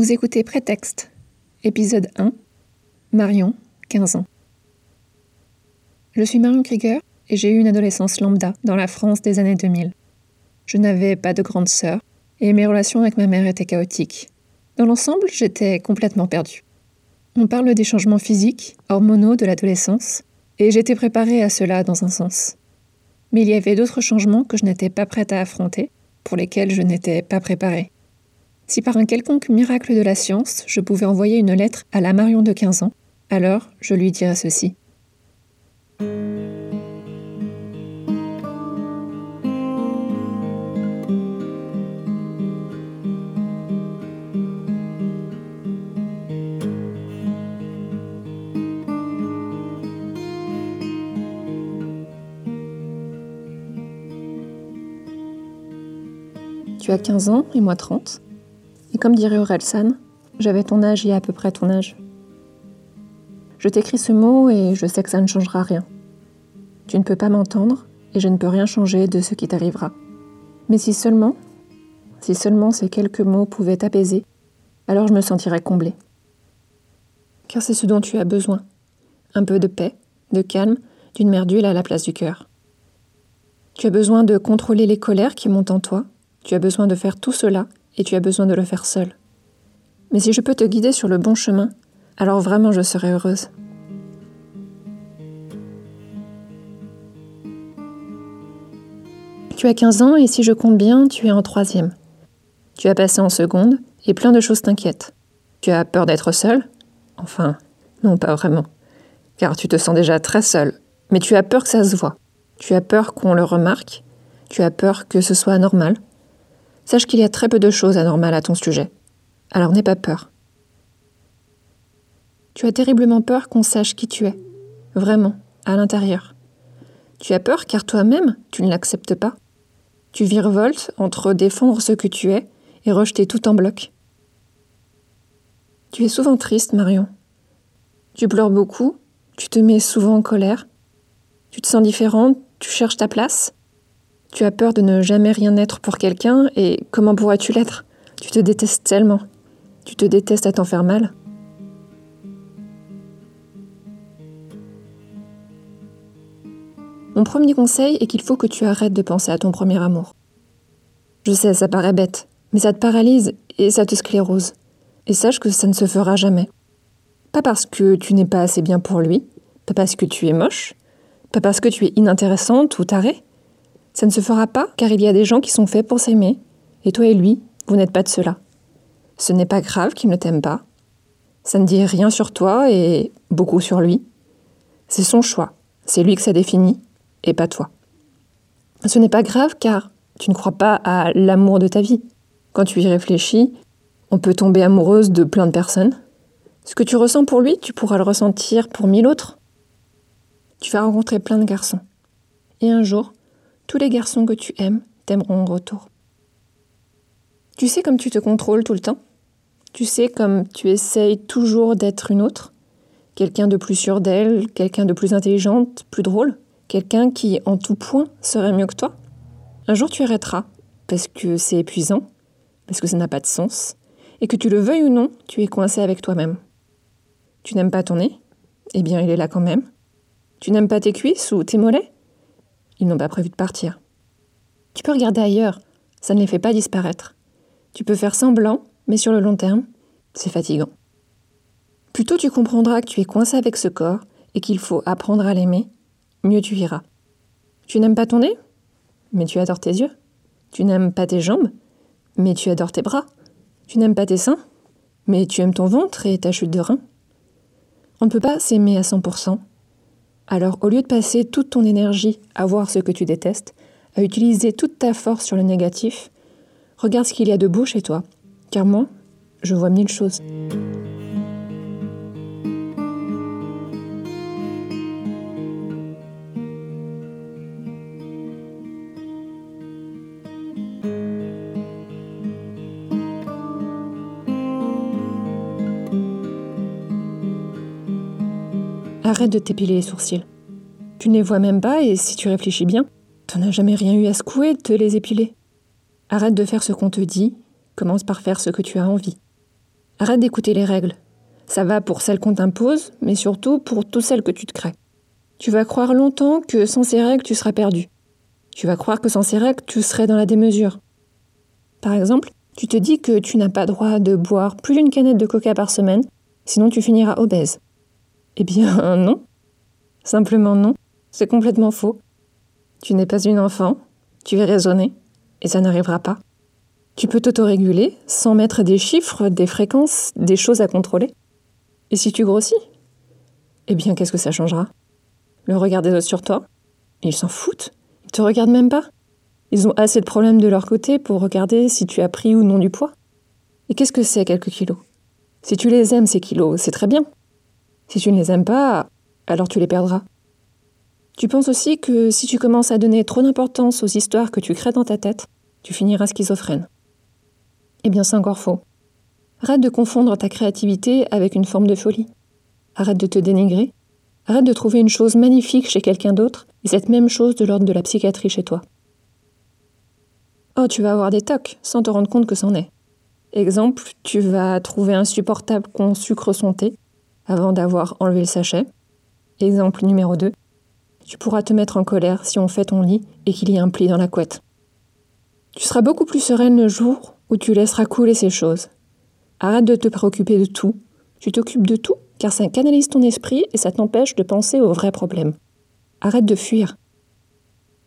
Vous écoutez Prétexte, épisode 1, Marion, 15 ans. Je suis Marion Krieger et j'ai eu une adolescence lambda dans la France des années 2000. Je n'avais pas de grande sœur et mes relations avec ma mère étaient chaotiques. Dans l'ensemble, j'étais complètement perdue. On parle des changements physiques, hormonaux de l'adolescence, et j'étais préparée à cela dans un sens. Mais il y avait d'autres changements que je n'étais pas prête à affronter, pour lesquels je n'étais pas préparée. Si par un quelconque miracle de la science, je pouvais envoyer une lettre à la Marion de 15 ans, alors je lui dirais ceci. Tu as 15 ans et moi 30. Comme dirait Orelsan, j'avais ton âge et à peu près ton âge. Je t'écris ce mot et je sais que ça ne changera rien. Tu ne peux pas m'entendre et je ne peux rien changer de ce qui t'arrivera. Mais si seulement, si seulement ces quelques mots pouvaient t'apaiser, alors je me sentirais comblée. Car c'est ce dont tu as besoin. Un peu de paix, de calme, d'une mer d'huile à la place du cœur. Tu as besoin de contrôler les colères qui montent en toi. Tu as besoin de faire tout cela et tu as besoin de le faire seul. Mais si je peux te guider sur le bon chemin, alors vraiment je serai heureuse. Tu as 15 ans et si je compte bien, tu es en troisième. Tu as passé en seconde et plein de choses t'inquiètent. Tu as peur d'être seul Enfin, non, pas vraiment. Car tu te sens déjà très seul, mais tu as peur que ça se voit. Tu as peur qu'on le remarque. Tu as peur que ce soit anormal. Sache qu'il y a très peu de choses anormales à ton sujet. Alors n'aie pas peur. Tu as terriblement peur qu'on sache qui tu es, vraiment, à l'intérieur. Tu as peur car toi-même, tu ne l'acceptes pas. Tu virevoltes entre défendre ce que tu es et rejeter tout en bloc. Tu es souvent triste, Marion. Tu pleures beaucoup, tu te mets souvent en colère, tu te sens différente, tu cherches ta place. Tu as peur de ne jamais rien être pour quelqu'un et comment pourrais-tu l'être? Tu te détestes tellement. Tu te détestes à t'en faire mal. Mon premier conseil est qu'il faut que tu arrêtes de penser à ton premier amour. Je sais, ça paraît bête, mais ça te paralyse et ça te sclérose. Et sache que ça ne se fera jamais. Pas parce que tu n'es pas assez bien pour lui, pas parce que tu es moche, pas parce que tu es inintéressante ou tarée, ça ne se fera pas car il y a des gens qui sont faits pour s'aimer, et toi et lui, vous n'êtes pas de cela. Ce n'est pas grave qu'il ne t'aime pas. Ça ne dit rien sur toi et beaucoup sur lui. C'est son choix, c'est lui que ça définit, et pas toi. Ce n'est pas grave car tu ne crois pas à l'amour de ta vie. Quand tu y réfléchis, on peut tomber amoureuse de plein de personnes. Ce que tu ressens pour lui, tu pourras le ressentir pour mille autres. Tu vas rencontrer plein de garçons. Et un jour, tous les garçons que tu aimes t'aimeront en retour. Tu sais comme tu te contrôles tout le temps. Tu sais comme tu essayes toujours d'être une autre. Quelqu'un de plus sûr d'elle, quelqu'un de plus intelligente, plus drôle. Quelqu'un qui, en tout point, serait mieux que toi. Un jour tu arrêteras, parce que c'est épuisant, parce que ça n'a pas de sens, et que tu le veuilles ou non, tu es coincé avec toi-même. Tu n'aimes pas ton nez? Eh bien, il est là quand même. Tu n'aimes pas tes cuisses ou tes mollets? Ils n'ont pas prévu de partir. Tu peux regarder ailleurs, ça ne les fait pas disparaître. Tu peux faire semblant, mais sur le long terme, c'est fatigant. Plus tôt tu comprendras que tu es coincé avec ce corps et qu'il faut apprendre à l'aimer, mieux tu iras. Tu n'aimes pas ton nez Mais tu adores tes yeux. Tu n'aimes pas tes jambes Mais tu adores tes bras. Tu n'aimes pas tes seins Mais tu aimes ton ventre et ta chute de rein. On ne peut pas s'aimer à 100%, alors au lieu de passer toute ton énergie à voir ce que tu détestes, à utiliser toute ta force sur le négatif, regarde ce qu'il y a de beau chez toi, car moi, je vois mille choses. Arrête de t'épiler les sourcils. Tu ne les vois même pas et si tu réfléchis bien, t'en as jamais rien eu à secouer de te les épiler. Arrête de faire ce qu'on te dit, commence par faire ce que tu as envie. Arrête d'écouter les règles. Ça va pour celles qu'on t'impose, mais surtout pour toutes celles que tu te crées. Tu vas croire longtemps que sans ces règles, tu seras perdu. Tu vas croire que sans ces règles, tu serais dans la démesure. Par exemple, tu te dis que tu n'as pas droit de boire plus d'une canette de coca par semaine, sinon tu finiras obèse. Eh bien non. Simplement non. C'est complètement faux. Tu n'es pas une enfant, tu es raisonné, et ça n'arrivera pas. Tu peux t'autoréguler sans mettre des chiffres, des fréquences, des choses à contrôler. Et si tu grossis Eh bien, qu'est-ce que ça changera? Le regard des autres sur toi Ils s'en foutent. Ils te regardent même pas. Ils ont assez de problèmes de leur côté pour regarder si tu as pris ou non du poids. Et qu'est-ce que c'est quelques kilos? Si tu les aimes, ces kilos, c'est très bien. Si tu ne les aimes pas, alors tu les perdras. Tu penses aussi que si tu commences à donner trop d'importance aux histoires que tu crées dans ta tête, tu finiras schizophrène. Eh bien, c'est encore faux. Arrête de confondre ta créativité avec une forme de folie. Arrête de te dénigrer. Arrête de trouver une chose magnifique chez quelqu'un d'autre et cette même chose de l'ordre de la psychiatrie chez toi. Oh, tu vas avoir des tocs sans te rendre compte que c'en est. Exemple, tu vas trouver insupportable qu'on sucre son thé avant d'avoir enlevé le sachet. Exemple numéro 2. Tu pourras te mettre en colère si on fait ton lit et qu'il y a un pli dans la couette. Tu seras beaucoup plus sereine le jour où tu laisseras couler ces choses. Arrête de te préoccuper de tout. Tu t'occupes de tout car ça canalise ton esprit et ça t'empêche de penser aux vrais problèmes. Arrête de fuir.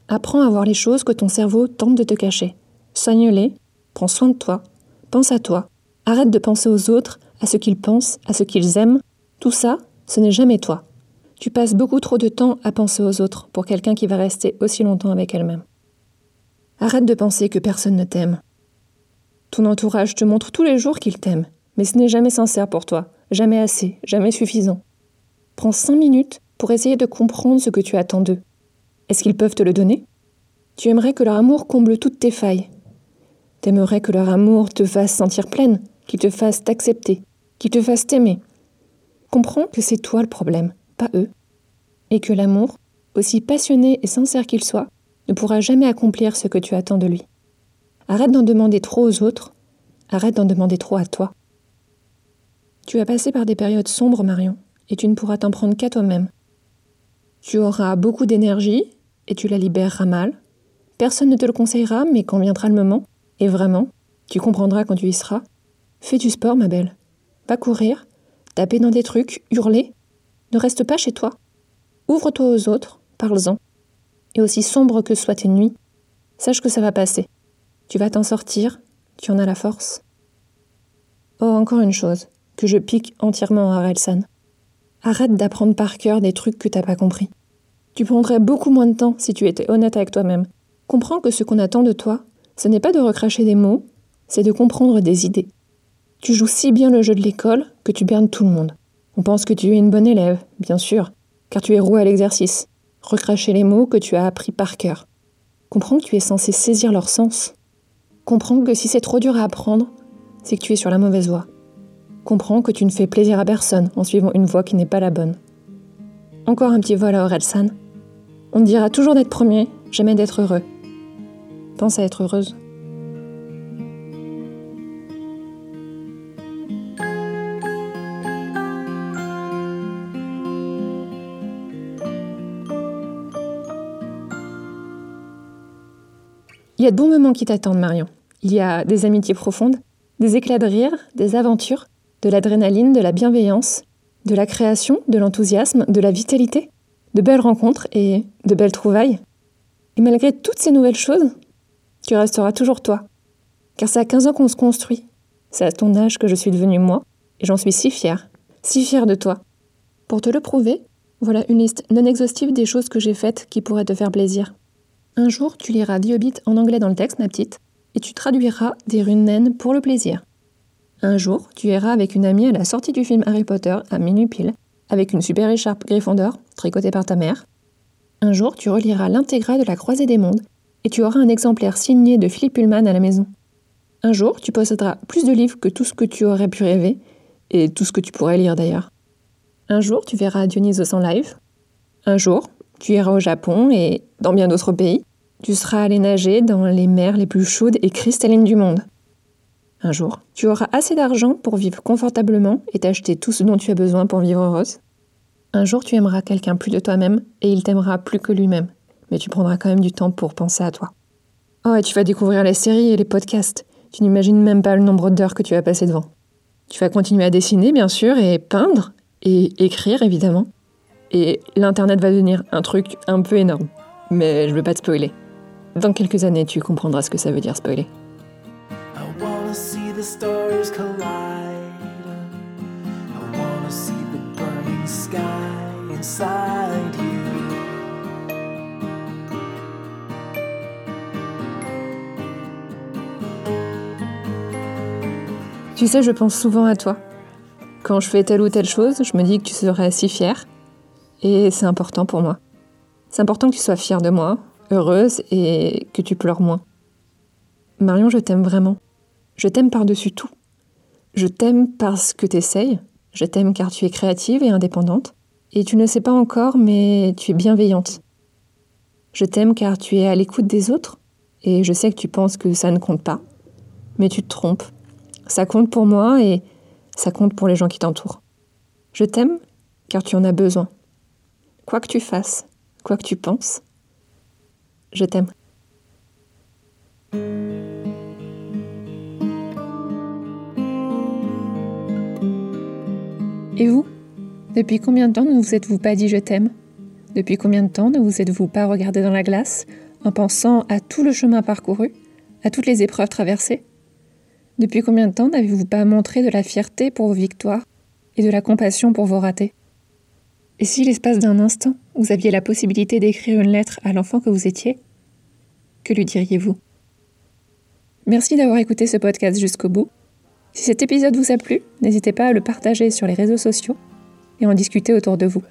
Apprends à voir les choses que ton cerveau tente de te cacher. Soigne-les, prends soin de toi, pense à toi, arrête de penser aux autres, à ce qu'ils pensent, à ce qu'ils aiment. Tout ça, ce n'est jamais toi. Tu passes beaucoup trop de temps à penser aux autres pour quelqu'un qui va rester aussi longtemps avec elle-même. Arrête de penser que personne ne t'aime. Ton entourage te montre tous les jours qu'il t'aime, mais ce n'est jamais sincère pour toi, jamais assez, jamais suffisant. Prends cinq minutes pour essayer de comprendre ce que tu attends d'eux. Est-ce qu'ils peuvent te le donner? Tu aimerais que leur amour comble toutes tes failles. T'aimerais que leur amour te fasse sentir pleine, qu'il te fasse t'accepter, qu'il te fasse t'aimer. Comprends que c'est toi le problème pas eux, et que l'amour, aussi passionné et sincère qu'il soit, ne pourra jamais accomplir ce que tu attends de lui. Arrête d'en demander trop aux autres, arrête d'en demander trop à toi. Tu as passé par des périodes sombres, Marion, et tu ne pourras t'en prendre qu'à toi-même. Tu auras beaucoup d'énergie, et tu la libéreras mal. Personne ne te le conseillera, mais quand viendra le moment, et vraiment, tu comprendras quand tu y seras. Fais du sport, ma belle. Va courir, taper dans des trucs, hurler, ne reste pas chez toi. Ouvre-toi aux autres, parle-en. Et aussi sombre que soient tes nuits, sache que ça va passer. Tu vas t'en sortir, tu en as la force. Oh, encore une chose, que je pique entièrement à Relsan. Arrête d'apprendre par cœur des trucs que t'as pas compris. Tu prendrais beaucoup moins de temps si tu étais honnête avec toi-même. Comprends que ce qu'on attend de toi, ce n'est pas de recracher des mots, c'est de comprendre des idées. Tu joues si bien le jeu de l'école que tu bernes tout le monde. On pense que tu es une bonne élève, bien sûr, car tu es roué à l'exercice. Recracher les mots que tu as appris par cœur. Comprends que tu es censé saisir leur sens. Comprends que si c'est trop dur à apprendre, c'est que tu es sur la mauvaise voie. Comprends que tu ne fais plaisir à personne en suivant une voie qui n'est pas la bonne. Encore un petit vol à Orelsan. On te dira toujours d'être premier, jamais d'être heureux. Pense à être heureuse. Il y a de bons moments qui t'attendent, Marion. Il y a des amitiés profondes, des éclats de rire, des aventures, de l'adrénaline, de la bienveillance, de la création, de l'enthousiasme, de la vitalité, de belles rencontres et de belles trouvailles. Et malgré toutes ces nouvelles choses, tu resteras toujours toi. Car c'est à 15 ans qu'on se construit. C'est à ton âge que je suis devenue moi, et j'en suis si fière, si fière de toi. Pour te le prouver, voilà une liste non exhaustive des choses que j'ai faites qui pourraient te faire plaisir. Un jour, tu liras Diobit en anglais dans le texte, ma petite, et tu traduiras des runes naines pour le plaisir. Un jour, tu iras avec une amie à la sortie du film Harry Potter à minuit avec une super écharpe Gryffondor, tricotée par ta mère. Un jour, tu reliras l'intégrale de la Croisée des Mondes, et tu auras un exemplaire signé de Philippe Pullman à la maison. Un jour, tu posséderas plus de livres que tout ce que tu aurais pu rêver, et tout ce que tu pourrais lire d'ailleurs. Un jour, tu verras Dionysos en live. Un jour, tu iras au Japon et dans bien d'autres pays. Tu seras allé nager dans les mers les plus chaudes et cristallines du monde. un jour, tu auras assez d'argent pour vivre confortablement et t'acheter tout ce dont tu as besoin pour vivre heureuse. Un jour, tu aimeras quelqu'un plus de toi-même et il t'aimera plus que lui-même. Mais tu prendras quand même du temps pour penser à toi. Oh, et tu vas découvrir les séries et les podcasts. Tu n'imagines même pas le nombre d'heures que tu vas passer devant. Tu vas continuer à dessiner, bien sûr, et peindre, et écrire, évidemment. Et l'Internet va devenir un truc un peu énorme. Mais je veux pas te spoiler. Dans quelques années, tu comprendras ce que ça veut dire spoiler. Tu sais, je pense souvent à toi. Quand je fais telle ou telle chose, je me dis que tu serais si fière. Et c'est important pour moi. C'est important que tu sois fière de moi, heureuse et que tu pleures moins. Marion, je t'aime vraiment. Je t'aime par-dessus tout. Je t'aime parce que t'essayes. Je t'aime car tu es créative et indépendante. Et tu ne sais pas encore, mais tu es bienveillante. Je t'aime car tu es à l'écoute des autres. Et je sais que tu penses que ça ne compte pas. Mais tu te trompes. Ça compte pour moi et ça compte pour les gens qui t'entourent. Je t'aime car tu en as besoin. Quoi que tu fasses, quoi que tu penses, je t'aime. Et vous? Depuis combien de temps ne vous êtes-vous pas dit je t'aime? Depuis combien de temps ne vous êtes-vous pas regardé dans la glace en pensant à tout le chemin parcouru, à toutes les épreuves traversées? Depuis combien de temps n'avez-vous pas montré de la fierté pour vos victoires et de la compassion pour vos ratés? Et si l'espace d'un instant, vous aviez la possibilité d'écrire une lettre à l'enfant que vous étiez Que lui diriez-vous? Merci d'avoir écouté ce podcast jusqu'au bout. Si cet épisode vous a plu, n'hésitez pas à le partager sur les réseaux sociaux et en discuter autour de vous.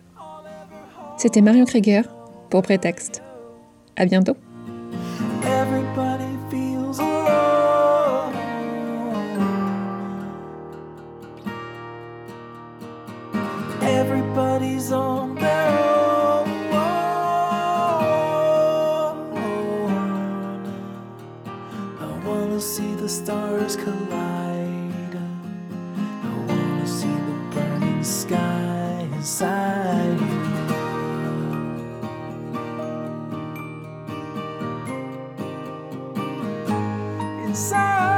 C'était Marion Krieger pour Prétexte. À bientôt. So